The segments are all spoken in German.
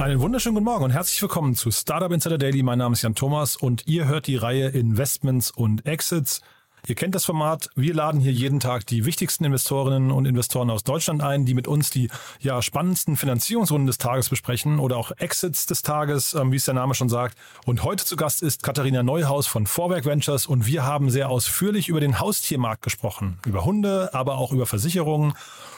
Einen wunderschönen guten Morgen und herzlich willkommen zu Startup Insider Daily. Mein Name ist Jan Thomas und ihr hört die Reihe Investments und Exits. Ihr kennt das Format. Wir laden hier jeden Tag die wichtigsten Investorinnen und Investoren aus Deutschland ein, die mit uns die ja, spannendsten Finanzierungsrunden des Tages besprechen oder auch Exits des Tages, ähm, wie es der Name schon sagt. Und heute zu Gast ist Katharina Neuhaus von Vorwerk Ventures und wir haben sehr ausführlich über den Haustiermarkt gesprochen. Über Hunde, aber auch über Versicherungen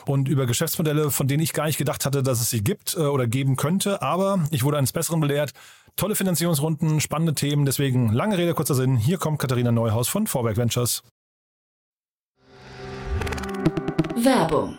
und über Geschäftsmodelle, von denen ich gar nicht gedacht hatte, dass es sie gibt äh, oder geben könnte. Aber ich wurde eines Besseren belehrt. Tolle Finanzierungsrunden, spannende Themen. Deswegen lange Rede, kurzer Sinn. Hier kommt Katharina Neuhaus von Vorwerk Ventures. Werbung.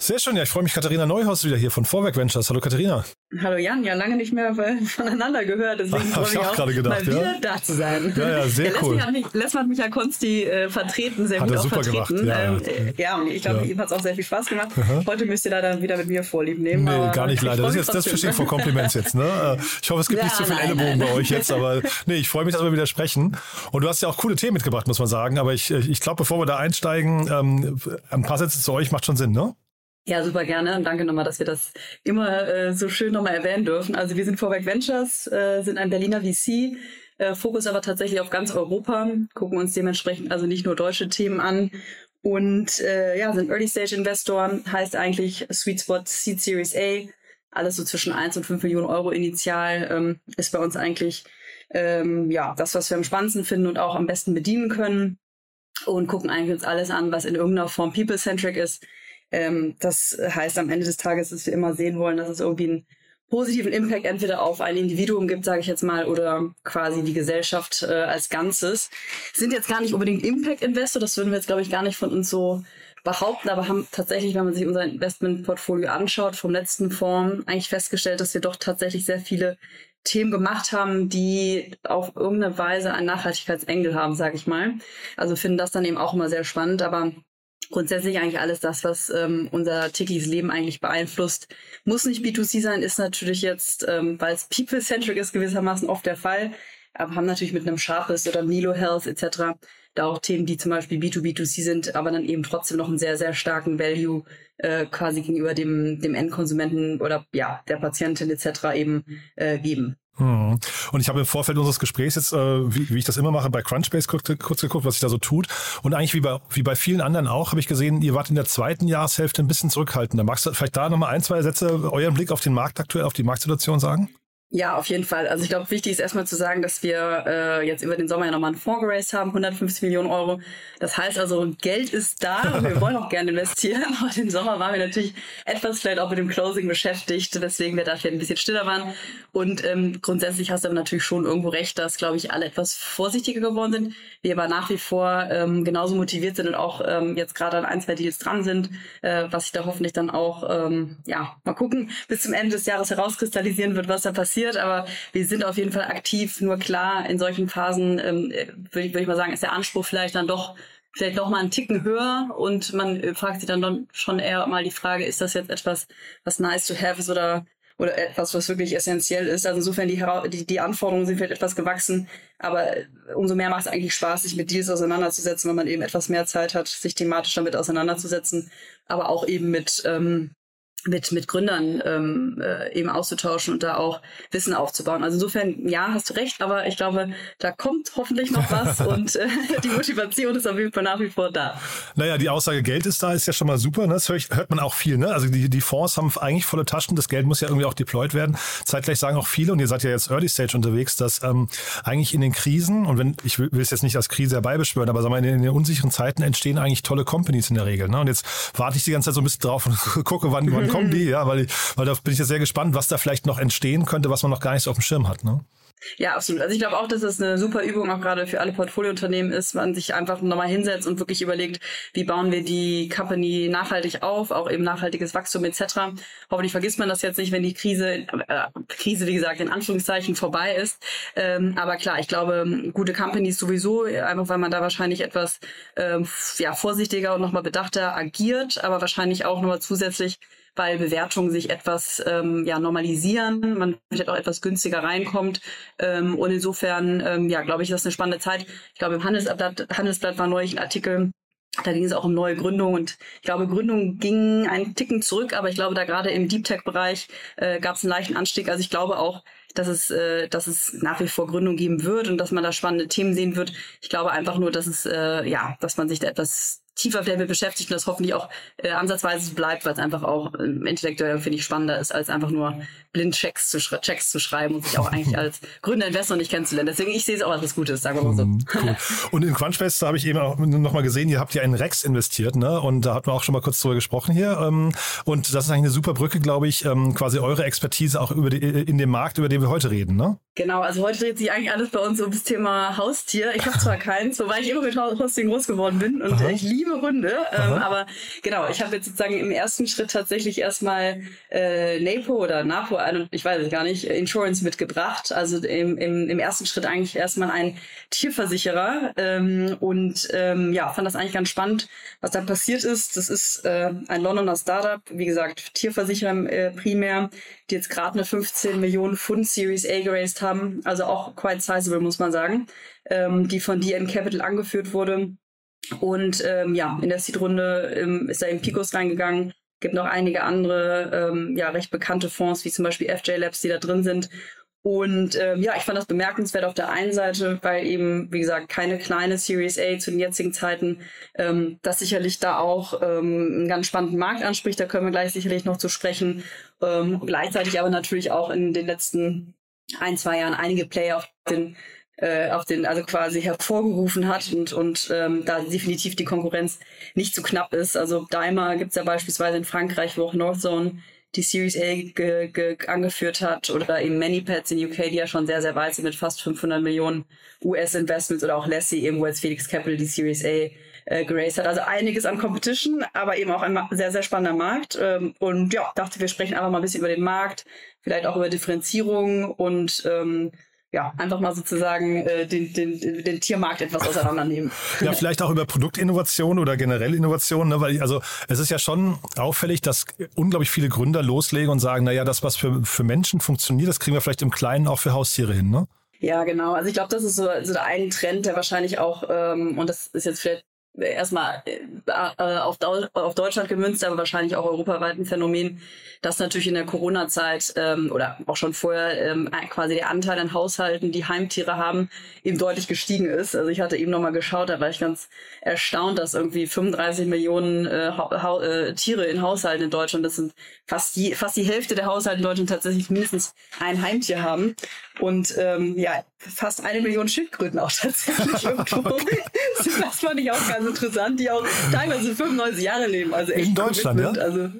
Sehr schön, ja, ich freue mich, Katharina Neuhaus wieder hier von Vorwerk Ventures. Hallo Katharina. Hallo Jan, ja lange nicht mehr voneinander gehört, deswegen freue ich ich auch auch gerade gedacht, mal ja. wieder da zu sein. Ja, ja, sehr cool. Mal hat mich, letztes Mal hat mich ja Konsti äh, vertreten, sehr Hat gut auch super vertreten. gemacht, ja, ähm, ja. äh, ja, und ich glaube, Ja. ihm hat es auch sehr viel Spaß gemacht. Heute müsst ihr da dann wieder mit mir Vorlieb nehmen. Nee, gar nicht ich leider. Das ist mich jetzt das trotzdem. Fishing for Compliments jetzt, ne? Äh, Ich hoffe, es gibt Ja, nicht zu viel nein, Ellenbogen bei euch jetzt, aber nee, ich freue mich, dass wir wieder sprechen. Und du hast ja auch coole Themen mitgebracht, muss man sagen. Aber ich, ich glaube, bevor wir da einsteigen, ähm, ein paar Sätze zu euch macht schon Sinn, ne? Ja, super gerne und danke nochmal, dass wir das immer äh, so schön nochmal erwähnen dürfen. Also wir sind Vorwerk Ventures, äh, sind ein Berliner VC, äh, Fokus aber tatsächlich auf ganz Europa, gucken uns dementsprechend also nicht nur deutsche Themen an und äh, ja, sind Early-Stage-Investoren, heißt eigentlich Sweet Spot Seed Series A, alles so zwischen 1 und 5 Millionen Euro initial, ähm, ist bei uns eigentlich ähm, ja das, was wir am spannendsten finden und auch am besten bedienen können und gucken eigentlich uns alles an, was in irgendeiner Form people-centric ist. Ähm, das heißt am Ende des Tages, dass wir immer sehen wollen, dass es irgendwie einen positiven Impact entweder auf ein Individuum gibt, sage ich jetzt mal, oder quasi die Gesellschaft äh, als Ganzes. Sind jetzt gar nicht unbedingt Impact-Investor, das würden wir jetzt, glaube ich, gar nicht von uns so behaupten, aber haben tatsächlich, wenn man sich unser Investmentportfolio anschaut, vom letzten Fonds eigentlich festgestellt, dass wir doch tatsächlich sehr viele Themen gemacht haben, die auf irgendeine Weise einen Nachhaltigkeitsengel haben, sage ich mal. Also finden das dann eben auch immer sehr spannend, aber grundsätzlich eigentlich alles das, was ähm, unser tägliches Leben eigentlich beeinflusst. Muss nicht B2C sein, ist natürlich jetzt, ähm, weil es people-centric ist, gewissermaßen oft der Fall, aber haben natürlich mit einem Sharpest oder Nilo Health etc. da auch Themen, die zum Beispiel B2B2C sind, aber dann eben trotzdem noch einen sehr, sehr starken Value äh, quasi gegenüber dem, dem Endkonsumenten oder ja, der Patientin etc. eben äh, geben. Hm. Und ich habe im Vorfeld unseres Gesprächs jetzt, äh, wie, wie ich das immer mache, bei Crunchbase kurz, kurz geguckt, was sich da so tut. Und eigentlich wie bei, wie bei vielen anderen auch, habe ich gesehen, ihr wart in der zweiten Jahreshälfte ein bisschen zurückhaltender. Magst du vielleicht da nochmal ein, zwei Sätze euren Blick auf den Markt aktuell, auf die Marktsituation sagen? Ja, auf jeden Fall. Also ich glaube, wichtig ist erstmal zu sagen, dass wir äh, jetzt über den Sommer ja nochmal einen Fonds geraced haben, 150 Millionen Euro. Das heißt also, Geld ist da und wir wollen auch gerne investieren. Aber den Sommer waren wir natürlich etwas vielleicht auch mit dem Closing beschäftigt, weswegen wir da vielleicht ein bisschen stiller waren. Und ähm, grundsätzlich hast du aber natürlich schon irgendwo recht, dass, glaube ich, alle etwas vorsichtiger geworden sind. Wir aber nach wie vor ähm, genauso motiviert sind und auch ähm, jetzt gerade an ein, zwei Deals dran sind, äh, was sich da hoffentlich dann auch, ähm, ja, mal gucken, bis zum Ende des Jahres herauskristallisieren wird, was da passiert. Aber wir sind auf jeden Fall aktiv. Nur klar, in solchen Phasen ähm, würde ich, würd ich mal sagen, ist der Anspruch vielleicht dann doch vielleicht noch mal einen Ticken höher und man äh, fragt sich dann schon eher mal die Frage, ist das jetzt etwas, was nice to have ist oder oder etwas, was wirklich essentiell ist. Also insofern die, die, die Anforderungen sind vielleicht etwas gewachsen, aber umso mehr macht es eigentlich Spaß, sich mit Deals auseinanderzusetzen, wenn man eben etwas mehr Zeit hat, sich thematisch damit auseinanderzusetzen, aber auch eben mit ähm, mit, mit Gründern ähm, äh, eben auszutauschen und da auch Wissen aufzubauen. Also insofern, ja, hast du recht, aber ich glaube, da kommt hoffentlich noch was und äh, die Motivation ist auf jeden Fall nach wie vor da. Naja, die Aussage, Geld ist da, ist ja schon mal super. Ne? Das hört man auch viel. Ne? Also die, die Fonds haben eigentlich volle Taschen, das Geld muss ja irgendwie auch deployed werden. Zeitgleich sagen auch viele, und ihr seid ja jetzt Early Stage unterwegs, dass ähm, eigentlich in den Krisen, und wenn ich will es jetzt nicht als Krise herbeibeschwören, aber sagen wir, in, in den unsicheren Zeiten entstehen eigentlich tolle Companies in der Regel. Ne? Und jetzt warte ich die ganze Zeit so ein bisschen drauf und gucke, wann, wann kommen die, ja, weil, weil da bin ich jetzt sehr gespannt, was da vielleicht noch entstehen könnte, was man noch gar nicht so auf dem Schirm hat. Ne? Ja, absolut. Also ich glaube auch, dass es eine super Übung auch gerade für alle Portfoliounternehmen ist, man sich einfach nochmal hinsetzt und wirklich überlegt, wie bauen wir die Company nachhaltig auf, auch eben nachhaltiges Wachstum etc. Hoffentlich vergisst man das jetzt nicht, wenn die Krise, äh, Krise wie gesagt in Anführungszeichen vorbei ist. Ähm, aber klar, ich glaube, gute Companies sowieso, einfach weil man da wahrscheinlich etwas ähm, ja, vorsichtiger und nochmal bedachter agiert, aber wahrscheinlich auch nochmal zusätzlich weil Bewertungen sich etwas ähm, ja, normalisieren, man vielleicht auch etwas günstiger reinkommt. Ähm, und insofern, ähm, ja, glaube ich, das ist eine spannende Zeit. Ich glaube, im Handelsblatt, Handelsblatt war neulich ein Artikel, da ging es auch um neue Gründungen und ich glaube, Gründungen gingen einen Ticken zurück, aber ich glaube, da gerade im Deep Tech-Bereich äh, gab es einen leichten Anstieg. Also ich glaube auch, dass es, äh, dass es nach wie vor Gründungen geben wird und dass man da spannende Themen sehen wird. Ich glaube einfach nur, dass es äh, ja, dass man sich da etwas tiefer damit beschäftigt und das hoffentlich auch äh, ansatzweise bleibt, weil es einfach auch äh, intellektuell, finde ich, spannender ist, als einfach nur blind Checks zu, Checks zu schreiben und sich auch eigentlich als Gründer Investor nicht kennenzulernen. Deswegen, ich sehe es auch als was Gutes, sagen wir mal so. Mhm, cool. Und in Crunchbase habe ich eben auch nochmal gesehen, ihr habt ja in Rex investiert, ne? Und da hatten wir auch schon mal kurz drüber gesprochen hier. Ähm, und das ist eigentlich eine super Brücke, glaube ich, ähm, quasi eure Expertise auch über die, in dem Markt, über den wir heute reden, ne? Genau, also heute dreht sich eigentlich alles bei uns um das Thema Haustier. Ich habe zwar keins, wobei ich immer mit Haustieren groß geworden bin und Aha. ich liebe Hunde. Ähm, aber genau, ich habe jetzt sozusagen im ersten Schritt tatsächlich erstmal äh, NAPO oder NAPO, ich weiß es gar nicht, Insurance mitgebracht. Also im, im, im ersten Schritt eigentlich erstmal ein Tierversicherer ähm, und ähm, ja, fand das eigentlich ganz spannend, was da passiert ist. Das ist äh, ein Londoner Startup, wie gesagt, Tierversicherer äh, primär, die jetzt gerade eine 15 Millionen Pfund Series A geraced haben, also auch quite sizable, muss man sagen, ähm, die von DN Capital angeführt wurde. Und ähm, ja, in der Seed-Runde ähm, ist da eben Picos reingegangen. Gibt noch einige andere, ähm, ja, recht bekannte Fonds, wie zum Beispiel FJ Labs, die da drin sind. Und ähm, ja, ich fand das bemerkenswert auf der einen Seite, weil eben, wie gesagt, keine kleine Series A zu den jetzigen Zeiten, ähm, das sicherlich da auch ähm, einen ganz spannenden Markt anspricht. Da können wir gleich sicherlich noch zu sprechen. Ähm, gleichzeitig aber natürlich auch in den letzten ein, zwei Jahren einige Player auf den äh, auf den, also quasi hervorgerufen hat und, und ähm, da definitiv die Konkurrenz nicht zu knapp ist. Also Daimler gibt's ja beispielsweise in Frankreich, wo auch Northzone die Series A ge, ge, angeführt hat oder eben ManyPads in UK, die ja schon sehr, sehr weit sind mit fast 500 Millionen US-Investments oder auch Lassie, eben wo jetzt Felix Capital die Series A äh, geraced hat. Also einiges an Competition, aber eben auch ein sehr, sehr spannender Markt. Ähm, und ja, dachte, wir sprechen einfach mal ein bisschen über den Markt, vielleicht auch über Differenzierung und ähm, ja, einfach mal sozusagen äh, den, den, den Tiermarkt etwas auseinandernehmen. ja, vielleicht auch über Produktinnovation oder generell Innovation, ne? weil also es ist ja schon auffällig, dass unglaublich viele Gründer loslegen und sagen, naja, das, was für, für Menschen funktioniert, das kriegen wir vielleicht im Kleinen auch für Haustiere hin, ne? Ja, genau. Also ich glaube, das ist so, so der ein Trend, der wahrscheinlich auch, ähm, und das ist jetzt vielleicht erstmal äh, äh auf, auf Deutschland gemünzt, aber wahrscheinlich auch europaweit ein Phänomen, dass natürlich in der Corona-Zeit ähm, oder auch schon vorher ähm, quasi der Anteil an Haushalten, die Heimtiere haben, eben deutlich gestiegen ist. Also ich hatte eben nochmal geschaut, da war ich ganz erstaunt, dass irgendwie 35 Millionen äh, äh, Tiere in Haushalten in Deutschland, das sind fast die, fast die Hälfte der Haushalte in Deutschland tatsächlich mindestens ein Heimtier haben. Und ähm, ja, fast eine Million Schildkröten auch tatsächlich irgendwo. das fand ich auch ganz interessant, die auch teilweise 95 Jahre leben. Also echt in Deutschland, ja? Also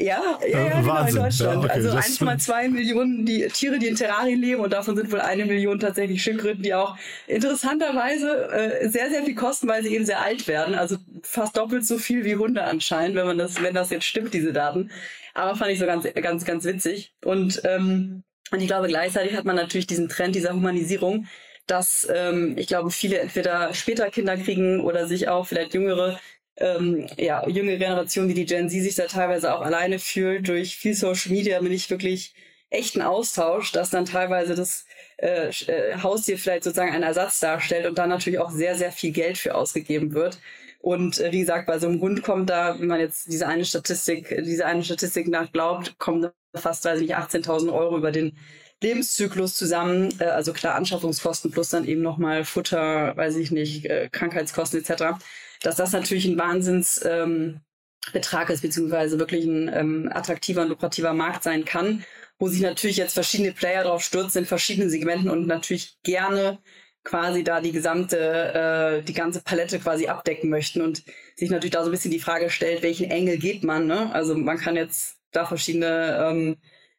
ja, ja, ja, genau, in Deutschland. Ja, okay. Also 1,2 Millionen die Tiere, die in Terrarien leben und davon sind wohl eine Million tatsächlich Schildkröten, die auch interessanterweise äh, sehr, sehr viel kosten, weil sie eben sehr alt werden. Also fast doppelt so viel wie Hunde anscheinend, wenn man das, wenn das jetzt stimmt, diese Daten. Aber fand ich so ganz, ganz, ganz witzig. Und, ähm, und ich glaube, gleichzeitig hat man natürlich diesen Trend dieser Humanisierung, dass ähm, ich glaube, viele entweder später Kinder kriegen oder sich auch vielleicht jüngere ähm, ja, junge Generation wie die Gen Z sich da teilweise auch alleine fühlt durch viel Social Media, mit nicht wirklich echten Austausch, dass dann teilweise das äh, äh, Haustier vielleicht sozusagen einen Ersatz darstellt und dann natürlich auch sehr, sehr viel Geld für ausgegeben wird. Und äh, wie gesagt, bei so einem Hund kommt da, wenn man jetzt diese eine Statistik, diese eine Statistik nach glaubt, kommen fast, weiß ich nicht, 18.000 Euro über den Lebenszyklus zusammen. Äh, also klar, Anschaffungskosten plus dann eben nochmal Futter, weiß ich nicht, äh, Krankheitskosten etc. Dass das natürlich ein Wahnsinns... Ähm, ist, beziehungsweise wirklich ein ähm, attraktiver und lukrativer Markt sein kann, wo sich natürlich jetzt verschiedene Player drauf stürzen in verschiedenen Segmenten und natürlich gerne quasi da die gesamte, äh, die ganze Palette quasi abdecken möchten und sich natürlich da so ein bisschen die Frage stellt, welchen Engel geht man, ne? Also man kann jetzt da verschiedene ähm,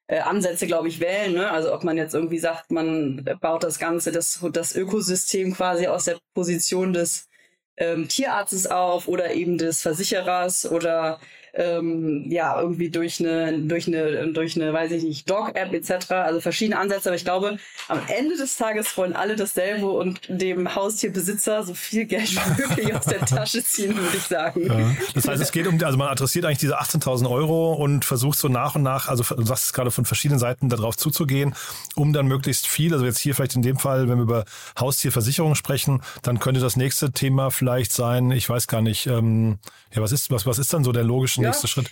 äh, Ansätze, glaube ich, wählen, ne? Also ob man jetzt irgendwie sagt, man baut das Ganze, das, das Ökosystem quasi aus der Position des ähm, Tierarztes auf oder eben des Versicherers oder ähm, ja, irgendwie durch eine, durch eine, durch eine, weiß ich nicht, Dog-App etc. Also verschiedene Ansätze, aber ich glaube, am Ende des Tages wollen alle dasselbe und dem Haustierbesitzer so viel Geld wie möglich aus der Tasche ziehen, würde ich sagen. Ja. Das heißt, es geht um, also man adressiert eigentlich diese 18.000 Euro und versucht so nach und nach, also du sagst es gerade von verschiedenen Seiten darauf zuzugehen, um dann möglichst viel, also jetzt hier vielleicht in dem Fall, wenn wir über Haustierversicherung sprechen, dann könnte das nächste Thema vielleicht sein, ich weiß gar nicht, ähm, ja, was ist, was, was ist dann so der logische nächste ja. Schritt?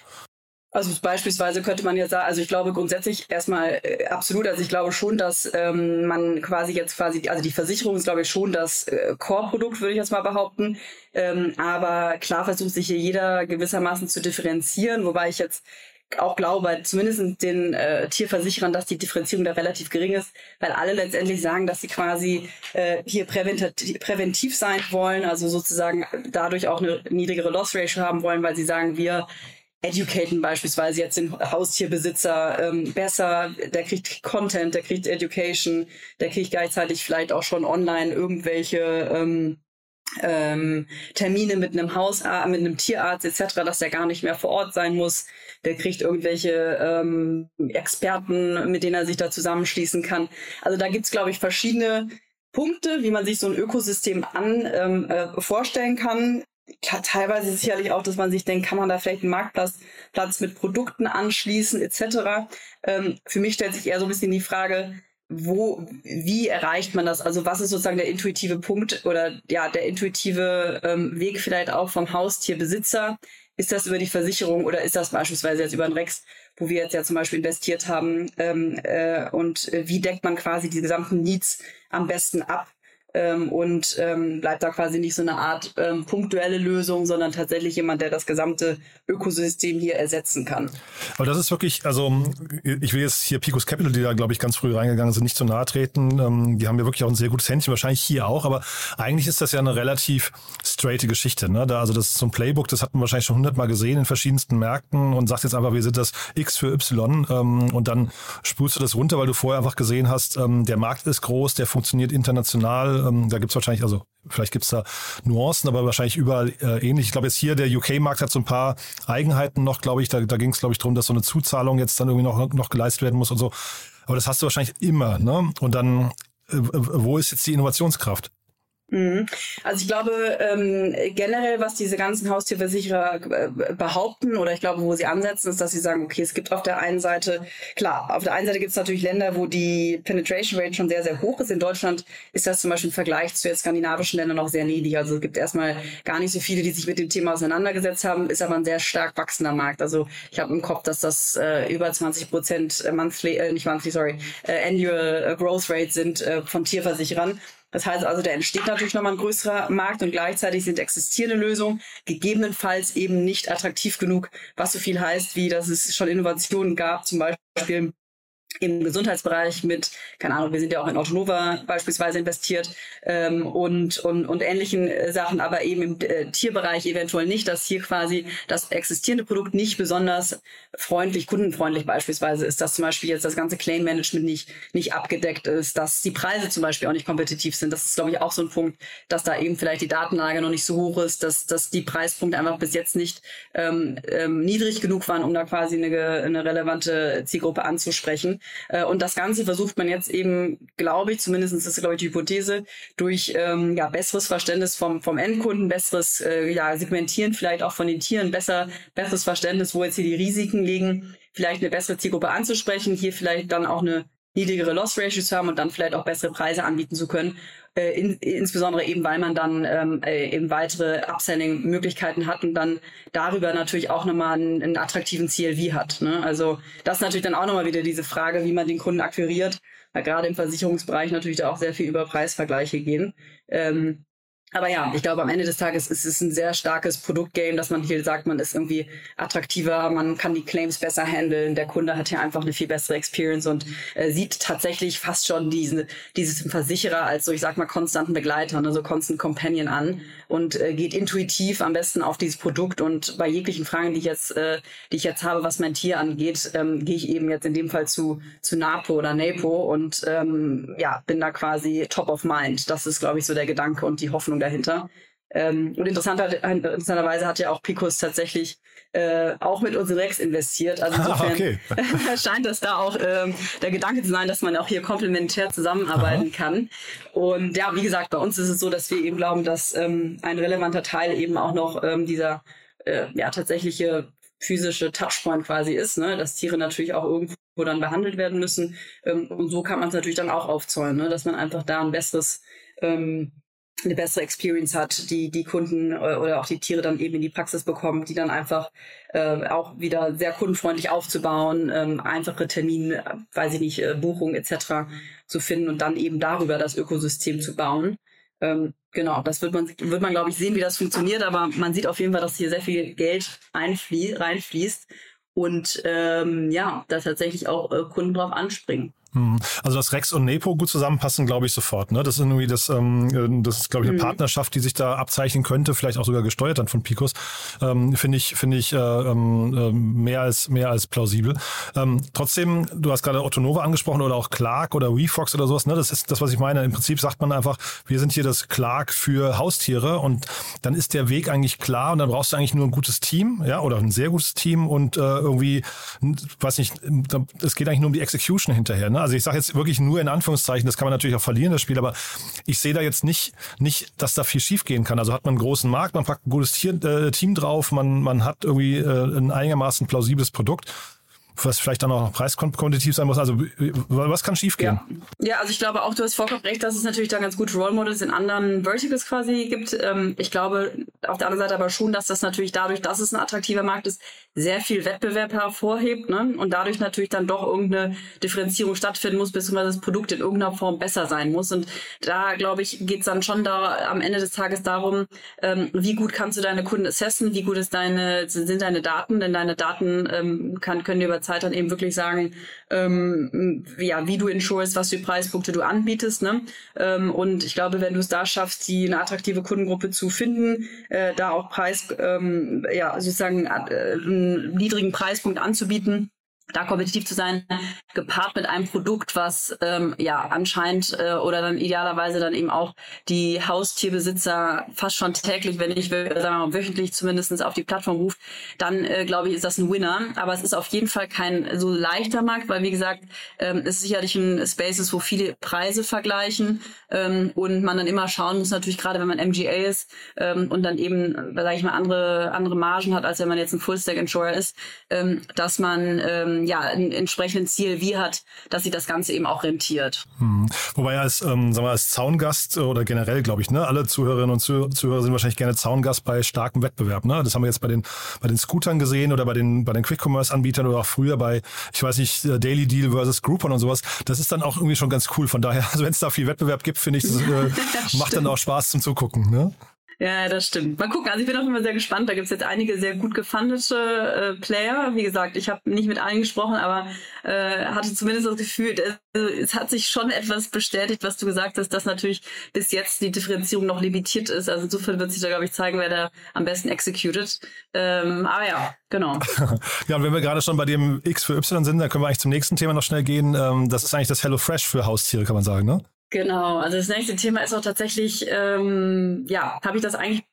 Also beispielsweise könnte man ja sagen, also ich glaube grundsätzlich erstmal äh, absolut, also ich glaube schon, dass ähm, man quasi jetzt quasi, also die Versicherung ist glaube ich schon das äh, Core-Produkt, würde ich jetzt mal behaupten. Ähm, aber klar versucht sich hier jeder gewissermaßen zu differenzieren, wobei ich jetzt auch glaube, zumindest den äh, Tierversicherern, dass die Differenzierung da relativ gering ist, weil alle letztendlich sagen, dass sie quasi äh, hier präventiv, sein wollen, also sozusagen dadurch auch eine niedrigere Loss Ratio haben wollen, weil sie sagen, wir educaten beispielsweise jetzt den Haustierbesitzer ähm, besser, der kriegt Content, der kriegt Education, der kriegt gleichzeitig vielleicht auch schon online irgendwelche ähm, ähm, Termine mit einem Hausarzt, mit einem Tierarzt etc., dass der gar nicht mehr vor Ort sein muss. Der kriegt irgendwelche ähm, Experten, mit denen er sich da zusammenschließen kann. Also da gibt's, glaube ich, verschiedene Punkte, wie man sich so ein Ökosystem an ähm, äh, vorstellen kann. Teilweise sicherlich auch, dass man sich denkt, kann man da vielleicht einen Marktplatz Platz mit Produkten anschließen etc. Ähm, für mich stellt sich eher so ein bisschen die Frage, wo, wie erreicht man das? Also was ist sozusagen der intuitive Punkt oder ja, der intuitive ähm, Weg vielleicht auch vom Haustierbesitzer? Ist das über die Versicherung oder ist das beispielsweise jetzt über den Rex, wo wir jetzt ja zum Beispiel investiert haben? Ähm, äh, und wie deckt man quasi die gesamten Needs am besten ab? Ähm, und ähm, bleibt da quasi nicht so eine Art ähm, punktuelle Lösung, sondern tatsächlich jemand, der das gesamte Ökosystem hier ersetzen kann. Aber das ist wirklich, also ich will jetzt hier Picos Capital, die da glaube ich ganz früh reingegangen sind, nicht zu nahe treten. Ähm, die haben ja wirklich auch ein sehr gutes Händchen, wahrscheinlich hier auch, aber eigentlich ist das ja eine relativ straighte Geschichte. Ne? Da, also das ist so ein Playbook, das hat man wahrscheinlich schon hundertmal gesehen in verschiedensten Märkten und sagt jetzt einfach, wir sind das X für Y ähm, und dann spulst du das runter, weil du vorher einfach gesehen hast, ähm, der Markt ist groß, der funktioniert international, ähm, da gibt's wahrscheinlich, also vielleicht gibt's da Nuancen, aber wahrscheinlich überall äh, ähnlich. Ich glaube, jetzt hier der UK-Markt hat so ein paar Eigenheiten noch, glaube ich. Da, da ging es, glaube ich, darum, dass so eine Zuzahlung jetzt dann irgendwie noch, noch geleistet werden muss und so. Aber das hast du wahrscheinlich immer, ne? Und dann, äh, wo ist jetzt die Innovationskraft? Mhm. Also ich glaube ähm, generell, was diese ganzen Haustierversicherer äh, behaupten oder ich glaube, wo sie ansetzen, ist, dass sie sagen, okay, es gibt auf der einen Seite, klar, auf der einen Seite gibt es natürlich Länder, wo die Penetration Rate schon sehr, sehr hoch ist. In Deutschland ist das zum Beispiel im Vergleich zu jetzt skandinavischen Ländern noch sehr niedrig. Also es gibt erstmal gar nicht so viele, die sich mit dem Thema auseinandergesetzt haben, ist aber ein sehr stark wachsender Markt. Also ich habe im Kopf, dass das äh, über 20 Prozent monthly, äh, nicht monthly, sorry, äh, annual äh, Growth Rate sind äh, von Tierversicherern. Das heißt also, da entsteht natürlich nochmal ein größerer Markt und gleichzeitig sind existierende Lösungen gegebenenfalls eben nicht attraktiv genug, was so viel heißt, wie dass es schon Innovationen gab, zum Beispiel im Gesundheitsbereich mit, keine Ahnung, wir sind ja auch in Autonova beispielsweise investiert ähm, und, und, und ähnlichen äh, Sachen, aber eben im äh, Tierbereich eventuell nicht, dass hier quasi das existierende Produkt nicht besonders freundlich, kundenfreundlich beispielsweise ist, dass zum Beispiel jetzt das ganze Claim-Management nicht, nicht abgedeckt ist, dass die Preise zum Beispiel auch nicht kompetitiv sind. Das ist, glaube ich, auch so ein Punkt, dass da eben vielleicht die Datenlage noch nicht so hoch ist, dass, dass die Preispunkte einfach bis jetzt nicht ähm, ähm, niedrig genug waren, um da quasi eine, eine relevante Zielgruppe anzusprechen. Äh, und das Ganze versucht man jetzt eben, glaube ich, zumindest ist glaube ich, die Hypothese, durch ähm, ja, besseres Verständnis vom, vom Endkunden, besseres äh, ja, Segmentieren vielleicht auch von den Tieren, besser, besseres Verständnis, wo jetzt hier die Risiken liegen, vielleicht eine bessere Zielgruppe anzusprechen, hier vielleicht dann auch eine niedrigere Loss Ratios haben und dann vielleicht auch bessere Preise anbieten zu können. Äh, in, insbesondere eben, weil man dann ähm, äh, eben weitere Upselling-Möglichkeiten hat und dann darüber natürlich auch nochmal einen, einen attraktiven CLV hat. Ne? Also das ist natürlich dann auch nochmal wieder diese Frage, wie man den Kunden akquiriert, weil gerade im Versicherungsbereich natürlich da auch sehr viel über Preisvergleiche gehen. Ähm, aber ja, ich glaube, am Ende des Tages ist es ein sehr starkes Produktgame, dass man hier sagt, man ist irgendwie attraktiver, man kann die Claims besser handeln, der Kunde hat hier einfach eine viel bessere Experience und äh, sieht tatsächlich fast schon diesen, dieses Versicherer als so, ich sag mal, konstanten Begleiter, ne, so Constant Companion an und äh, geht intuitiv am besten auf dieses Produkt und bei jeglichen Fragen, die ich jetzt, äh, die ich jetzt habe, was mein Tier angeht, ähm, gehe ich eben jetzt in dem Fall zu, zu NAPO oder NAPO und ähm, ja, bin da quasi top of mind. Das ist, glaube ich, so der Gedanke und die Hoffnung, Hoffnung dahinter. Ähm, und interessanter, interessanterweise hat ja auch Picos tatsächlich äh, auch mit Osirex investiert. Also insofern okay. scheint das da auch ähm, der Gedanke zu sein, dass man auch hier komplementär zusammenarbeiten Aha. kann. Und ja, wie gesagt, bei uns ist es so, dass wir eben glauben, dass ähm, ein relevanter Teil eben auch noch ähm, dieser äh, ja tatsächliche physische Touchpoint quasi ist, ne? dass Tiere natürlich auch irgendwo dann behandelt werden müssen. Ähm, und so kann man es natürlich dann auch aufzäunen, ne? dass man einfach da ein besseres ähm, eine bessere Experience hat, die die Kunden äh, oder auch die Tiere dann eben in die Praxis bekommen, die dann einfach äh, auch wieder sehr kundenfreundlich aufzubauen, ähm, einfache Termine, weiß ich nicht, äh, Buchungen etc. zu finden und dann eben darüber das Ökosystem zu bauen. Ähm, genau, das wird man, wird man glaube ich sehen, wie das funktioniert, aber man sieht auf jeden Fall, dass hier sehr viel Geld einflie reinfließt und ähm, ja, da tatsächlich auch äh, Kunden drauf anspringen. Hm. Also dass Rex und Nepo gut zusammenpassen, glaube ich sofort. Ne? Das ist irgendwie das, ähm, äh, das ist glaube ich eine mhm. Partnerschaft, die sich da abzeichnen könnte, vielleicht auch sogar gesteuert dann von Picos. Ähm, finde ich, finde ich äh, äh, mehr als mehr als plausibel. Ähm, trotzdem, du hast gerade Otto Nova angesprochen oder auch Clark oder WeFox oder sowas. Ne? Das ist das, was ich meine. Im Prinzip sagt man einfach, wir sind hier das Clark für Haustiere und dann ist der Weg eigentlich klar und dann brauchst du eigentlich nur ein gutes Team, ja, oder ein sehr gutes Team und äh, irgendwie, weiß nicht, es geht eigentlich nur um die Execution hinterher. Ne? Also ich sage jetzt wirklich nur in Anführungszeichen, das kann man natürlich auch verlieren, das Spiel, aber ich sehe da jetzt nicht, nicht, dass da viel schief gehen kann. Also hat man einen großen Markt, man packt ein gutes äh, Team drauf, man, man hat irgendwie äh, ein einigermaßen plausibles Produkt was vielleicht dann auch noch preiskompetitiv sein muss. Also was kann schiefgehen? Ja. ja, also ich glaube auch, du hast vollkommen recht, dass es natürlich da ganz gute Role Models in anderen Verticals quasi gibt. Ähm, ich glaube auf der anderen Seite aber schon, dass das natürlich dadurch, dass es ein attraktiver Markt ist, sehr viel Wettbewerb hervorhebt ne? und dadurch natürlich dann doch irgendeine Differenzierung stattfinden muss, beziehungsweise das Produkt in irgendeiner Form besser sein muss. Und da, glaube ich, geht es dann schon da am Ende des Tages darum, ähm, wie gut kannst du deine Kunden assessen, wie gut ist deine, sind deine Daten, denn deine Daten ähm, kann, können dir über Zeit dann eben wirklich sagen, ähm, ja, wie du insurest, was für Preispunkte du anbietest. Ne? Ähm, und ich glaube, wenn du es da schaffst, die eine attraktive Kundengruppe zu finden, äh, da auch Preis, ähm, ja, sozusagen äh, einen niedrigen Preispunkt anzubieten, da kompetitiv zu sein, gepaart mit einem Produkt, was ähm, ja anscheinend äh, oder dann idealerweise dann eben auch die Haustierbesitzer fast schon täglich, wenn nicht sagen wir mal wöchentlich zumindestens auf die Plattform ruft, dann äh, glaube ich, ist das ein Winner. Aber es ist auf jeden Fall kein so leichter Markt, weil wie gesagt, ähm, es ist sicherlich ein Spaces, wo viele Preise vergleichen ähm, und man dann immer schauen muss, natürlich gerade wenn man MGA ist ähm, und dann eben, sage ich mal, andere andere Margen hat, als wenn man jetzt ein Full-Stack-Insurer ist, ähm, dass man ähm, ähm, ja, ein entsprechendes Ziel wie hat, dass sich das Ganze eben auch rentiert. Hm. Wobei als, ähm, sagen wir, als Zaungast oder generell, glaube ich, ne, alle Zuhörerinnen und Zuhörer sind wahrscheinlich gerne Zaungast bei starkem Wettbewerb. Ne? Das haben wir jetzt bei den, bei den Scootern gesehen oder bei den, bei den Quick-Commerce-Anbietern oder auch früher bei, ich weiß nicht, äh, Daily Deal versus Groupon und sowas. Das ist dann auch irgendwie schon ganz cool. Von daher, also wenn es da viel Wettbewerb gibt, finde ich, das, äh, macht dann auch Spaß zum Zugucken. Ne? Ja, das stimmt. Mal gucken. Also ich bin auch immer sehr gespannt. Da gibt's jetzt einige sehr gut gefundete äh, Player. Wie gesagt, ich habe nicht mit allen gesprochen, aber äh, hatte zumindest das Gefühl, äh, es hat sich schon etwas bestätigt, was du gesagt hast, dass natürlich bis jetzt die Differenzierung noch limitiert ist. Also insofern wird sich da, glaube ich, zeigen, wer da am besten executed. Ähm, aber ja, genau. ja, und wenn wir gerade schon bei dem X für Y sind, dann können wir eigentlich zum nächsten Thema noch schnell gehen. Ähm, das ist eigentlich das Hello Fresh für Haustiere, kann man sagen, ne? Genau, also das nächste Thema ist auch tatsächlich, ähm, ja, habe ich das eigentlich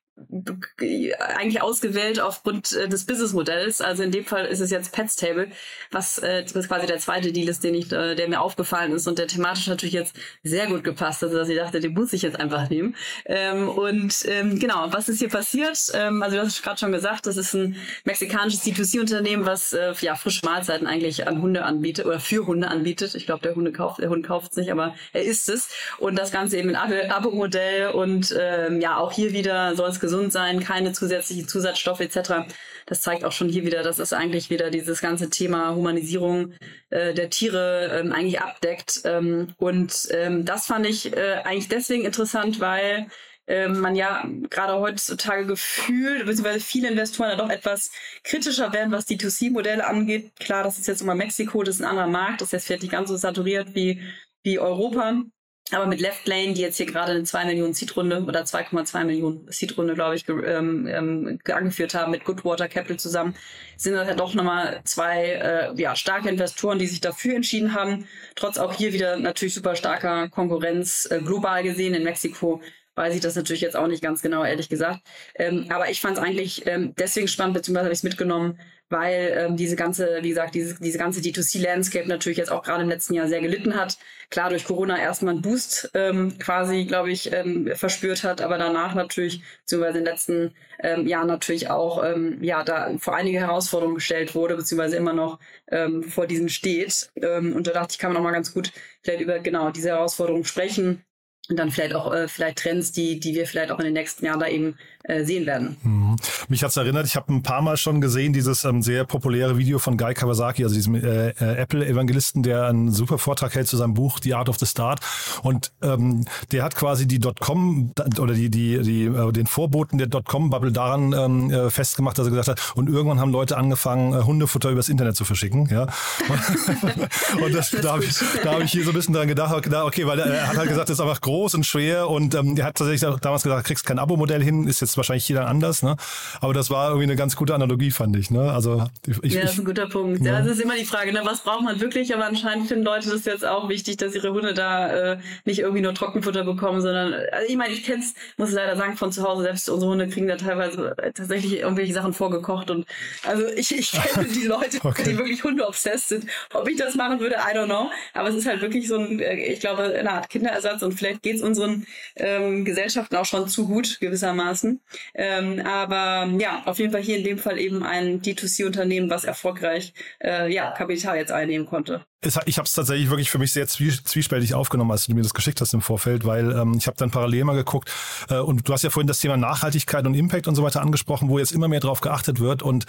eigentlich ausgewählt aufgrund äh, des Businessmodells. Also in dem Fall ist es jetzt Pets Table, was äh, was quasi der zweite Deal ist, den ich, äh, der mir aufgefallen ist und der thematisch natürlich jetzt sehr gut gepasst hat, dass ich dachte, den muss ich jetzt einfach nehmen. Ähm, und ähm, genau, was ist hier passiert? Ähm, also du hast gerade schon gesagt, das ist ein mexikanisches D2C-Unternehmen, was äh, ja frische Mahlzeiten eigentlich an Hunde anbietet oder für Hunde anbietet. Ich glaube, der Hunde kauft, der Hund kauft es nicht, aber er isst es. Und das Ganze eben ein Abo-Modell und ähm, ja, auch hier wieder soll es gesund sein, keine zusätzlichen Zusatzstoffe etc. Das zeigt auch schon hier wieder, dass es eigentlich wieder dieses ganze Thema Humanisierung äh, der Tiere ähm, eigentlich abdeckt. Ähm, und ähm, das fand ich äh, eigentlich deswegen interessant, weil ähm, man ja gerade heutzutage gefühlt, beziehungsweise viele Investoren da doch etwas kritischer werden, was die 2C-Modelle angeht. Klar, das ist jetzt immer Mexiko, das ist ein anderer Markt, das ist jetzt vielleicht nicht ganz so saturiert wie, wie Europa. Aber mit Left Lane, die jetzt hier gerade eine 2 Millionen Seed-Runde oder 2,2 Millionen Seed-Runde, glaube ich, ähm, ähm, angeführt haben mit Goodwater Capital zusammen, sind das ja doch nochmal zwei äh, ja, starke Investoren, die sich dafür entschieden haben. Trotz auch hier wieder natürlich super starker Konkurrenz äh, global gesehen in Mexiko weiß ich das natürlich jetzt auch nicht ganz genau, ehrlich gesagt. Ähm, aber ich fand es eigentlich ähm, deswegen spannend, beziehungsweise habe ich es mitgenommen, weil ähm, diese ganze, wie gesagt, diese, diese ganze D2C-Landscape natürlich jetzt auch gerade im letzten Jahr sehr gelitten hat. Klar, durch Corona erstmal einen Boost ähm, quasi, glaube ich, ähm, verspürt hat, aber danach natürlich, beziehungsweise in den letzten ähm, Jahren natürlich auch, ähm, ja, da vor einige Herausforderungen gestellt wurde, beziehungsweise immer noch ähm, vor diesen steht. Ähm, und da dachte ich, kann man auch mal ganz gut vielleicht über genau diese Herausforderungen sprechen und dann vielleicht auch äh, vielleicht Trends, die die wir vielleicht auch in den nächsten Jahren da eben äh, sehen werden. Mhm. Mich hat's erinnert, ich habe ein paar Mal schon gesehen, dieses ähm, sehr populäre Video von Guy Kawasaki, also diesem äh, äh, Apple-Evangelisten, der einen super Vortrag hält zu seinem Buch The Art of the Start. Und ähm, der hat quasi die Dotcom oder die, die, die, äh, den Vorboten der Dotcom-Bubble daran ähm, äh, festgemacht, dass er gesagt hat, und irgendwann haben Leute angefangen, äh, Hundefutter übers Internet zu verschicken. Ja? und das, das da habe ich, da hab ich hier so ein bisschen dran gedacht, okay, weil er hat halt gesagt, das ist einfach groß und schwer und ähm, er hat tatsächlich damals gesagt, kriegst kein Abo-Modell hin, ist jetzt ist wahrscheinlich jeder anders, ne? Aber das war irgendwie eine ganz gute Analogie, fand ich, ne? Also ich, ja, das ist ein guter Punkt. Ja, das ist immer die Frage, ne? Was braucht man wirklich? Aber anscheinend finden Leute das jetzt auch wichtig, dass ihre Hunde da äh, nicht irgendwie nur Trockenfutter bekommen, sondern also ich meine, ich kenn's, muss leider sagen, von zu Hause selbst unsere Hunde kriegen da teilweise äh, tatsächlich irgendwelche Sachen vorgekocht und also ich, ich kenne die Leute, okay. die wirklich Hunde-obsessed sind. Ob ich das machen würde, I don't know. Aber es ist halt wirklich so ein, äh, ich glaube, eine Art Kinderersatz und vielleicht geht's unseren ähm, Gesellschaften auch schon zu gut gewissermaßen. Ähm, aber ja, auf jeden Fall hier in dem Fall eben ein D2C-Unternehmen, was erfolgreich äh, ja, Kapital jetzt einnehmen konnte ich habe es tatsächlich wirklich für mich sehr zwiespältig aufgenommen, als du mir das geschickt hast im Vorfeld, weil ähm, ich habe dann parallel mal geguckt äh, und du hast ja vorhin das Thema Nachhaltigkeit und Impact und so weiter angesprochen, wo jetzt immer mehr drauf geachtet wird und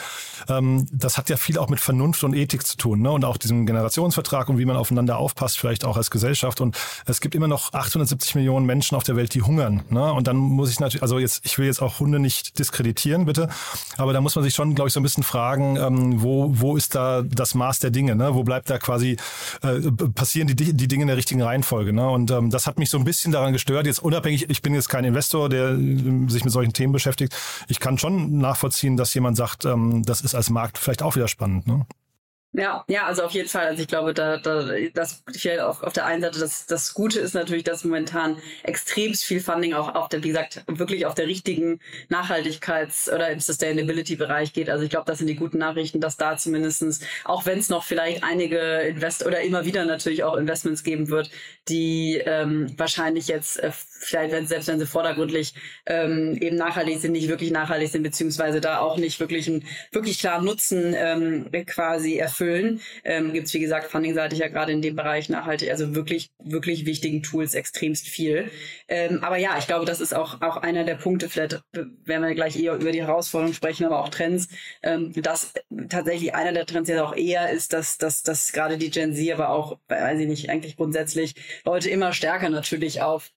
ähm, das hat ja viel auch mit Vernunft und Ethik zu tun ne? und auch diesem Generationsvertrag und wie man aufeinander aufpasst, vielleicht auch als Gesellschaft und es gibt immer noch 870 Millionen Menschen auf der Welt, die hungern ne? und dann muss ich natürlich, also jetzt, ich will jetzt auch Hunde nicht diskreditieren, bitte, aber da muss man sich schon, glaube ich, so ein bisschen fragen, ähm, wo, wo ist da das Maß der Dinge, ne? wo bleibt da quasi äh, passieren die, die Dinge in der richtigen Reihenfolge. Ne? Und ähm, das hat mich so ein bisschen daran gestört. Jetzt unabhängig, ich bin jetzt kein Investor, der äh, sich mit solchen Themen beschäftigt. Ich kann schon nachvollziehen, dass jemand sagt, ähm, das ist als Markt vielleicht auch wieder spannend. Ne? Ja, ja, also auf jeden Fall. Also ich glaube, da, da das vielleicht auf, auf der einen Seite das, das Gute ist natürlich, dass momentan extremst viel Funding auch auf der, wie gesagt, wirklich auf der richtigen Nachhaltigkeits- oder im Sustainability-Bereich geht. Also ich glaube, das sind die guten Nachrichten, dass da zumindestens, auch wenn es noch vielleicht einige Invest oder immer wieder natürlich auch Investments geben wird, die ähm, wahrscheinlich jetzt äh, vielleicht, wenn, selbst wenn sie vordergründlich ähm, eben nachhaltig sind, nicht wirklich nachhaltig sind, beziehungsweise da auch nicht wirklich einen wirklich klaren Nutzen ähm, quasi erfüllen erfüllen, ähm, gibt es, wie gesagt, fundingseitig ja gerade in dem Bereich nachhaltig, also wirklich, wirklich wichtigen Tools extremst viel. Ähm, aber ja, ich glaube, das ist auch, auch einer der Punkte, vielleicht werden wir gleich eher über die Herausforderungen sprechen, aber auch Trends, ähm, dass tatsächlich einer der Trends ja auch eher ist, dass, dass, dass gerade die Gen Z, aber auch, weiß ich nicht, eigentlich grundsätzlich Leute immer stärker natürlich auf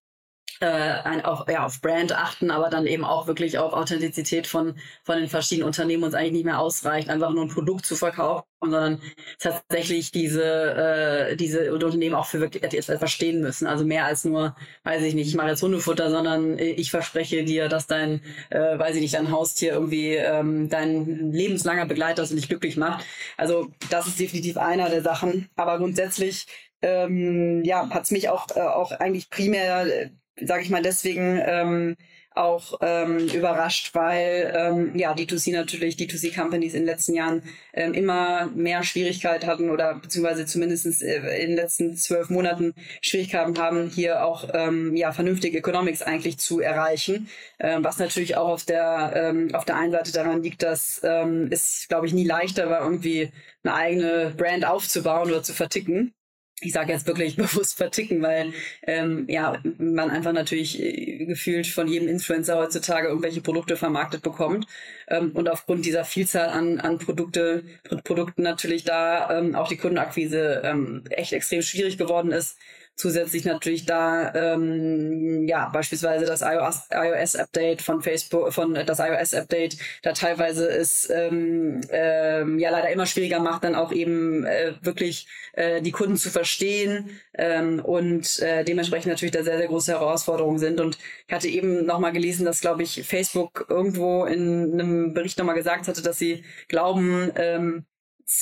äh, auf, ja, auf Brand achten, aber dann eben auch wirklich auf Authentizität von, von den verschiedenen Unternehmen uns eigentlich nicht mehr ausreicht, einfach nur ein Produkt zu verkaufen, sondern tatsächlich diese, äh, diese Unternehmen auch für wirklich etwas verstehen müssen. Also mehr als nur, weiß ich nicht, ich mache jetzt Hundefutter, sondern ich verspreche dir, dass dein, äh, weiß ich nicht, dein Haustier irgendwie ähm, dein lebenslanger Begleiter ist und dich glücklich macht. Also das ist definitiv einer der Sachen. Aber grundsätzlich ähm, ja, hat es mich auch, äh, auch eigentlich primär äh, sage ich mal, deswegen ähm, auch ähm, überrascht, weil ähm, ja D2C natürlich, D2C-Companies in den letzten Jahren ähm, immer mehr Schwierigkeit hatten oder beziehungsweise zumindest äh, in den letzten zwölf Monaten Schwierigkeiten haben, hier auch ähm, ja vernünftige Economics eigentlich zu erreichen. Ähm, was natürlich auch auf der ähm, auf der einen Seite daran liegt, dass ähm, es, glaube ich, nie leichter war, irgendwie eine eigene Brand aufzubauen oder zu verticken ich sage jetzt wirklich bewusst verticken, weil ähm, ja man einfach natürlich äh, gefühlt von jedem Influencer heutzutage irgendwelche Produkte vermarktet bekommt ähm, und aufgrund dieser Vielzahl an, an Produkte, Produkten natürlich da ähm, auch die Kundenakquise ähm, echt extrem schwierig geworden ist zusätzlich natürlich da ähm, ja beispielsweise das iOS, iOS Update von Facebook von das iOS Update da teilweise ist ähm, ähm, ja leider immer schwieriger macht dann auch eben äh, wirklich äh, die Kunden zu verstehen ähm, und äh, dementsprechend natürlich da sehr sehr große Herausforderungen sind. Und ich hatte eben noch mal gelesen dass glaube ich Facebook irgendwo in einem Bericht noch mal gesagt hatte dass sie glauben ähm,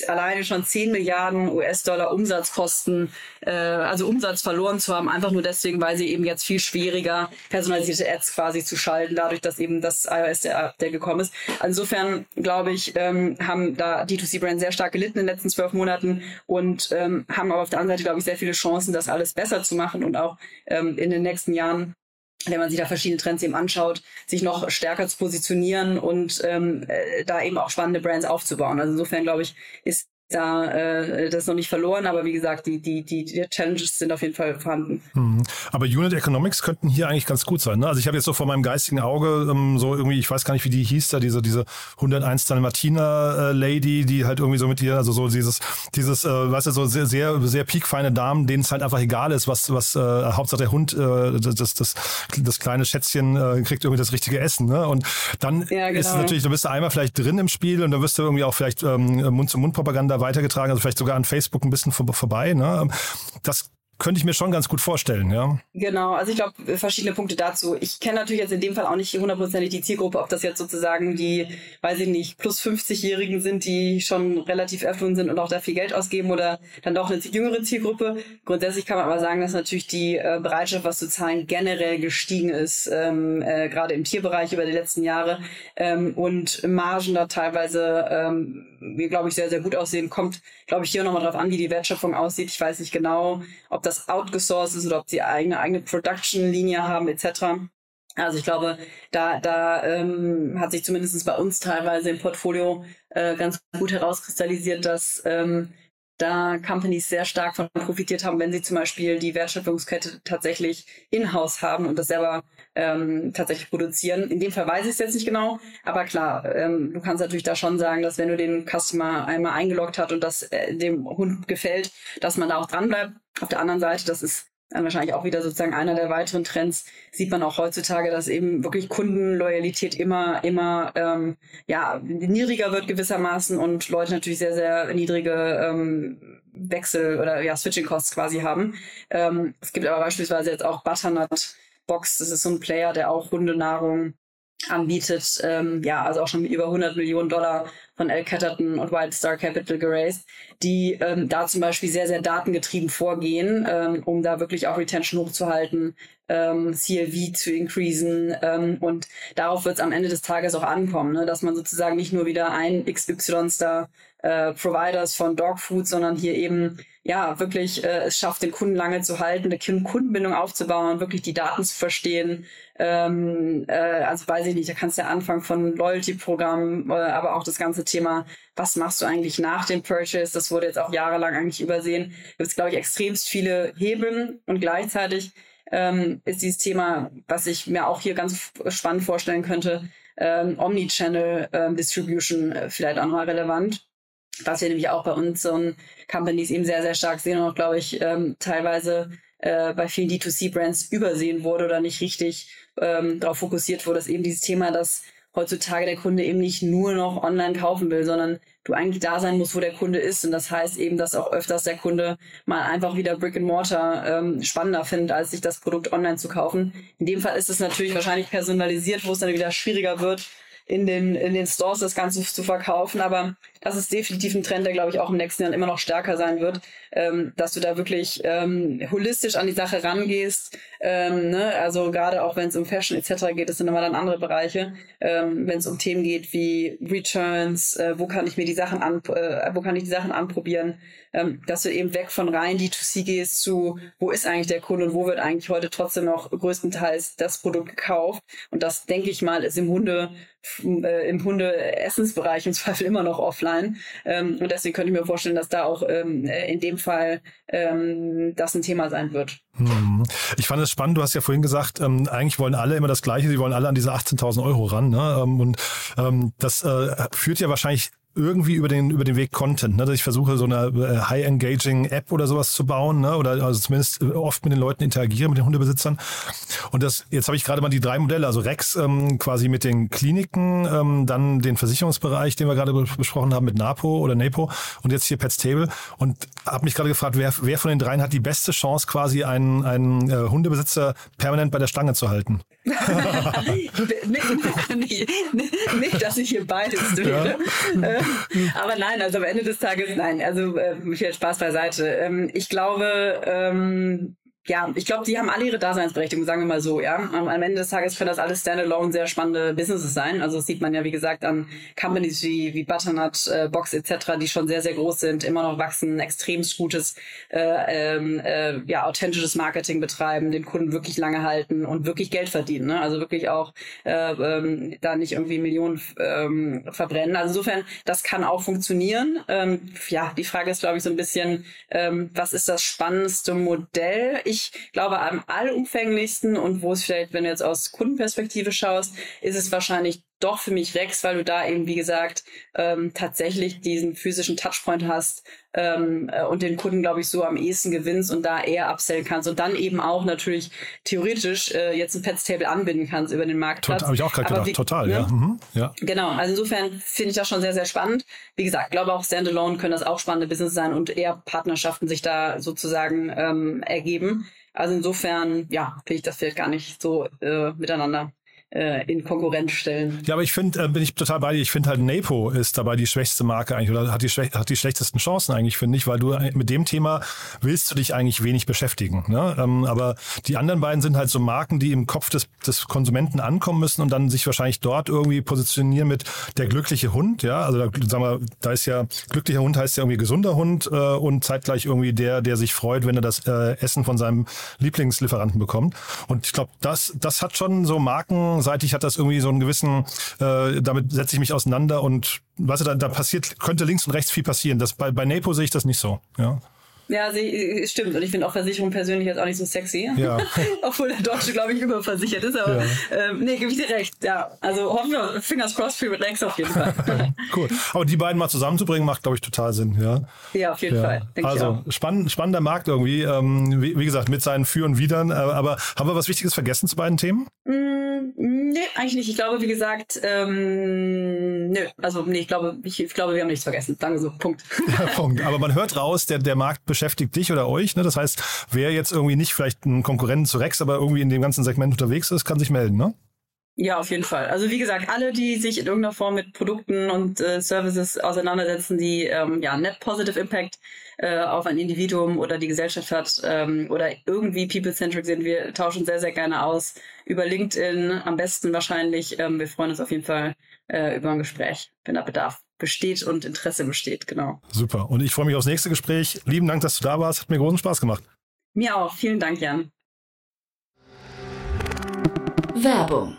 alleine schon 10 Milliarden US-Dollar Umsatzkosten, äh, also Umsatz verloren zu haben, einfach nur deswegen, weil sie eben jetzt viel schwieriger personalisierte Ads quasi zu schalten, dadurch, dass eben das iOS der, der gekommen ist. Insofern, glaube ich, ähm, haben da D2C-Brands sehr stark gelitten in den letzten zwölf Monaten und ähm, haben aber auf der anderen Seite, glaube ich, sehr viele Chancen, das alles besser zu machen und auch ähm, in den nächsten Jahren wenn man sich da verschiedene Trends eben anschaut, sich noch stärker zu positionieren und ähm, äh, da eben auch spannende Brands aufzubauen. Also insofern glaube ich, ist da äh, das ist noch nicht verloren, aber wie gesagt, die, die, die, die Challenges sind auf jeden Fall vorhanden. Mhm. Aber Unit Economics könnten hier eigentlich ganz gut sein. Ne? Also ich habe jetzt so vor meinem geistigen Auge ähm, so irgendwie, ich weiß gar nicht, wie die hieß da, diese, diese 101 Dalmatiner äh, Lady, die halt irgendwie so mit ihr, also so dieses, dieses, äh, weißt du, so sehr, sehr, sehr piekfeine Damen, denen es halt einfach egal ist, was, was äh, Hauptsache der Hund, äh, das, das, das kleine Schätzchen äh, kriegt irgendwie das richtige Essen. Ne? Und dann ja, genau. ist es genau. natürlich, du bist da einmal vielleicht drin im Spiel und dann wirst du irgendwie auch vielleicht ähm, Mund-zu-Mund-Propaganda weitergetragen, also vielleicht sogar an Facebook ein bisschen vor, vorbei. Ne? Das könnte ich mir schon ganz gut vorstellen, ja. Genau, also ich glaube, verschiedene Punkte dazu. Ich kenne natürlich jetzt in dem Fall auch nicht hundertprozentig die Zielgruppe, ob das jetzt sozusagen die, weiß ich nicht, plus 50-Jährigen sind, die schon relativ erfüllt sind und auch da viel Geld ausgeben oder dann doch eine jüngere Zielgruppe. Grundsätzlich kann man aber sagen, dass natürlich die äh, Bereitschaft, was zu zahlen, generell gestiegen ist, ähm, äh, gerade im Tierbereich über die letzten Jahre ähm, und Margen da teilweise, ähm, glaube ich, sehr, sehr gut aussehen. Kommt, glaube ich, hier nochmal drauf an, wie die Wertschöpfung aussieht. Ich weiß nicht genau, ob das outgesourced ist oder ob sie eine eigene Production-Linie haben etc. Also ich glaube, da, da ähm, hat sich zumindest bei uns teilweise im Portfolio äh, ganz gut herauskristallisiert, dass ähm, da Companies sehr stark von profitiert haben, wenn sie zum Beispiel die Wertschöpfungskette tatsächlich in-house haben und das selber ähm, tatsächlich produzieren. In dem Fall weiß ich es jetzt nicht genau, aber klar, ähm, du kannst natürlich da schon sagen, dass wenn du den Customer einmal eingeloggt hat und das äh, dem Hund gefällt, dass man da auch dran bleibt. Auf der anderen Seite, das ist dann wahrscheinlich auch wieder sozusagen einer der weiteren Trends, sieht man auch heutzutage, dass eben wirklich Kundenloyalität immer, immer ähm, ja, niedriger wird gewissermaßen und Leute natürlich sehr, sehr niedrige ähm, Wechsel oder ja, Switching-Costs quasi haben. Ähm, es gibt aber beispielsweise jetzt auch Butternut Box, das ist so ein Player, der auch Hundenahrung anbietet, ähm, ja, also auch schon über 100 Millionen Dollar von L. Catterton und Wild Star Capital geraced, die ähm, da zum Beispiel sehr, sehr datengetrieben vorgehen, ähm, um da wirklich auch Retention hochzuhalten, ähm, CLV zu increasen ähm, und darauf wird es am Ende des Tages auch ankommen, ne? dass man sozusagen nicht nur wieder ein XY-Star äh, Providers von Dogfood, sondern hier eben ja wirklich äh, es schafft, den Kunden lange zu halten, eine Kundenbindung aufzubauen, wirklich die Daten zu verstehen. Ähm, äh, also weiß ich nicht, da kannst du ja anfangen von Loyalty-Programmen, äh, aber auch das ganze Thema, was machst du eigentlich nach dem Purchase? Das wurde jetzt auch jahrelang eigentlich übersehen. Gibt es, glaube ich, extremst viele Hebeln und gleichzeitig ähm, ist dieses Thema, was ich mir auch hier ganz spannend vorstellen könnte, ähm, Omnichannel ähm, Distribution äh, vielleicht auch mal relevant was wir nämlich auch bei unseren Companies eben sehr, sehr stark sehen und glaube ich, ähm, teilweise äh, bei vielen D2C-Brands übersehen wurde oder nicht richtig ähm, darauf fokussiert wurde, ist eben dieses Thema, dass heutzutage der Kunde eben nicht nur noch online kaufen will, sondern du eigentlich da sein musst, wo der Kunde ist. Und das heißt eben, dass auch öfters der Kunde mal einfach wieder Brick and Mortar ähm, spannender findet, als sich das Produkt online zu kaufen. In dem Fall ist es natürlich wahrscheinlich personalisiert, wo es dann wieder schwieriger wird, in den, in den Stores das Ganze zu verkaufen. Aber das ist definitiv ein Trend, der, glaube ich, auch im nächsten Jahr immer noch stärker sein wird, ähm, dass du da wirklich ähm, holistisch an die Sache rangehst, Ähm, ne? Also gerade auch wenn es um Fashion etc. geht, das sind immer dann andere Bereiche. Ähm, wenn es um Themen geht wie Returns, äh, wo kann ich mir die Sachen an, äh, wo kann ich die Sachen anprobieren, ähm, dass du eben weg von rein D2C gehst zu, wo ist eigentlich der Kunde und wo wird eigentlich heute trotzdem noch größtenteils das Produkt gekauft. Und das, denke ich mal, ist im Hunde, äh, im Hunde-Essensbereich im Zweifel immer noch offline. Ähm, und deswegen könnte ich mir vorstellen, dass da auch ähm, in dem Fall ähm, das ein Thema sein wird. Hm. Ich fand es spannend, du hast ja vorhin gesagt, ähm, eigentlich wollen alle immer das Gleiche, sie wollen alle an diese 18.000 Euro ran. Ne? Ähm, und ähm, das äh, führt ja wahrscheinlich irgendwie über den, über den Weg Content. Ne? Dass ich versuche, so eine äh, High-Engaging-App oder sowas zu bauen, ne? oder also zumindest äh, oft mit den Leuten interagieren, mit den Hundebesitzern. Und das, jetzt habe ich gerade mal die drei Modelle, also Rex ähm, quasi mit den Kliniken, ähm, dann den Versicherungsbereich, den wir gerade besprochen haben mit NAPO oder NAPO und jetzt hier Pets Table. Und habe mich gerade gefragt, wer, wer von den dreien hat die beste Chance, quasi einen, einen äh, Hundebesitzer permanent bei der Stange zu halten? nicht, nicht, dass ich hier beides. Ja. Aber nein, also am Ende des Tages, nein, also äh, viel Spaß beiseite. Ähm, ich glaube, ähm, ja, ich glaube, die haben alle ihre Daseinsberechtigung, sagen wir mal so, ja. Am, Ende des Tages können das alles standalone sehr spannende Businesses sein. Also das sieht man ja, wie gesagt, an Companies wie, wie Butternut, äh, Box etc., die schon sehr, sehr groß sind, immer noch wachsen, extrem gutes, äh, ähm, äh, ja, authentisches Marketing betreiben, den Kunden wirklich lange halten und wirklich Geld verdienen. Ne? Also wirklich auch äh, ähm, da nicht irgendwie Millionen ähm, verbrennen. Also insofern, das kann auch funktionieren. Ähm, ja, die Frage ist, glaube ich, so ein bisschen, ähm, was ist das spannendste Modell? Ich ich glaube, am allumfänglichsten und wo es vielleicht, wenn du jetzt aus Kundenperspektive schaust, ist es wahrscheinlich doch für mich Rex, weil du da eben, wie gesagt, ähm, tatsächlich diesen physischen Touchpoint hast ähm, äh, und den Kunden, glaube ich, so am ehesten gewinnst und da eher upsellen kannst und dann eben auch natürlich theoretisch äh, jetzt ein Pets Table anbinden kannst über den Marktplatz. Habe ich auch gerade gedacht, wie, total, ja. Ne? Mhm, ja. Genau, also insofern finde ich das schon sehr, sehr spannend. Wie gesagt, glaube auch Standalone können das auch spannende Business sein und eher Partnerschaften sich da sozusagen ähm, ergeben. Also insofern, ja, finde ich das vielleicht gar nicht so äh, miteinander äh, in Konkurrenz stellen. Ja, aber ich finde, äh, bin ich total bei dir. Ich finde halt Napo ist dabei die schwächste Marke eigentlich oder hat die, hat die schlechtesten Chancen eigentlich, finde ich, weil du mit dem Thema willst du dich eigentlich wenig beschäftigen. Ne? Ähm, aber die anderen beiden sind halt so Marken, die im Kopf des, des Konsumenten ankommen müssen und dann sich wahrscheinlich dort irgendwie positionieren mit der glückliche Hund. Ja, also da, sag mal, da ist ja glücklicher Hund heißt ja irgendwie gesunder Hund äh, und zeitgleich irgendwie der, der sich freut, wenn er das äh, Essen von seinem Lieblingslieferanten bekommt. Und ich glaube, das, das hat schon so Marken seitig hat das irgendwie so einen gewissen, äh, damit setze ich mich auseinander und weißt du, da, da passiert, könnte links und rechts viel passieren. Das, bei, bei Napo sehe ich das nicht so. Ja. Ja, sie, stimmt. Und ich finde auch Versicherung persönlich jetzt auch nicht so sexy. Ja. Obwohl der Deutsche, glaube ich, überversichert ist. Aber ja. ähm, nee, gebe ich dir recht. Ja. Also hoffen wir, Fingers crossed für Rex auf jeden Fall. cool. Aber die beiden mal zusammenzubringen, macht, glaube ich, total Sinn. Ja, ja auf jeden ja. Fall. also spann spannender Markt irgendwie. Ähm, wie, wie, gesagt, mit seinen Für und Widern. Äh, aber haben wir was Wichtiges vergessen zu beiden Themen? Mm, nee, eigentlich nicht. Ich glaube, wie gesagt, ähm, nö. Also nee, ich glaube, ich, ich glaube, wir haben nichts vergessen. Danke so. Punkt. Ja, Punkt. Aber man hört raus, der, der Markt beschäftigt dich oder euch. Ne? Das heißt, wer jetzt irgendwie nicht vielleicht ein Konkurrent zu Rex, aber irgendwie in dem ganzen Segment unterwegs ist, kann sich melden, ne? Ja, auf jeden Fall. Also wie gesagt, alle, die sich in irgendeiner Form mit Produkten und äh, Services auseinandersetzen, die ähm, ja Net Positive Impact äh, auf ein Individuum oder die Gesellschaft hat ähm, oder irgendwie people-centric sind, wir tauschen sehr, sehr gerne aus über LinkedIn, am besten wahrscheinlich. Ähm, wir freuen uns auf jeden Fall äh, über ein Gespräch, wenn da Bedarf besteht und Interesse besteht, genau. Super. Und ich freue mich aufs nächste Gespräch. Lieben Dank, dass du da warst. Hat mir großen Spaß gemacht. Mir auch. Vielen Dank, Jan. Werbung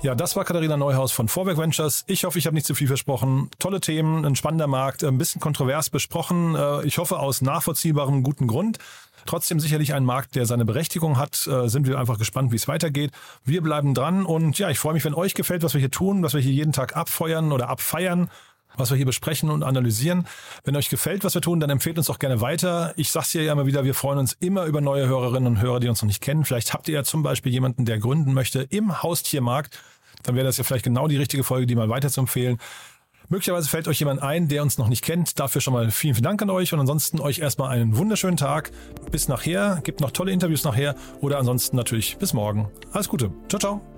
Ja, das war Katharina Neuhaus von Vorwerk Ventures. Ich hoffe, ich habe nicht zu viel versprochen. Tolle Themen, ein spannender Markt, ein bisschen kontrovers besprochen. Äh, ich hoffe aus nachvollziehbarem guten Grund. Trotzdem sicherlich ein Markt, der seine Berechtigung hat. Äh, sind wir einfach gespannt, wie es weitergeht. Wir bleiben dran und ja, ich freue mich, wenn euch gefällt, was wir hier tun, was wir hier jeden Tag abfeuern oder abfeiern was wir hier besprechen und analysieren. Wenn euch gefällt, was wir tun, dann empfehlt uns auch gerne weiter. Ich sag's hier ja immer wieder, wir freuen uns immer über neue Hörerinnen und Hörer, die uns noch nicht kennen. Vielleicht habt ihr ja zum Beispiel jemanden, der gründen möchte im Haustiermarkt dann wäre das ja vielleicht genau die richtige Folge, die mal weiter zu empfehlen. Möglicherweise fällt euch jemand ein, der uns noch nicht kennt. Dafür schon mal vielen, vielen Dank an euch und ansonsten euch erstmal einen wunderschönen Tag. Bis nachher. Gibt noch tolle Interviews nachher oder ansonsten natürlich bis morgen. Alles Gute. Ciao, ciao.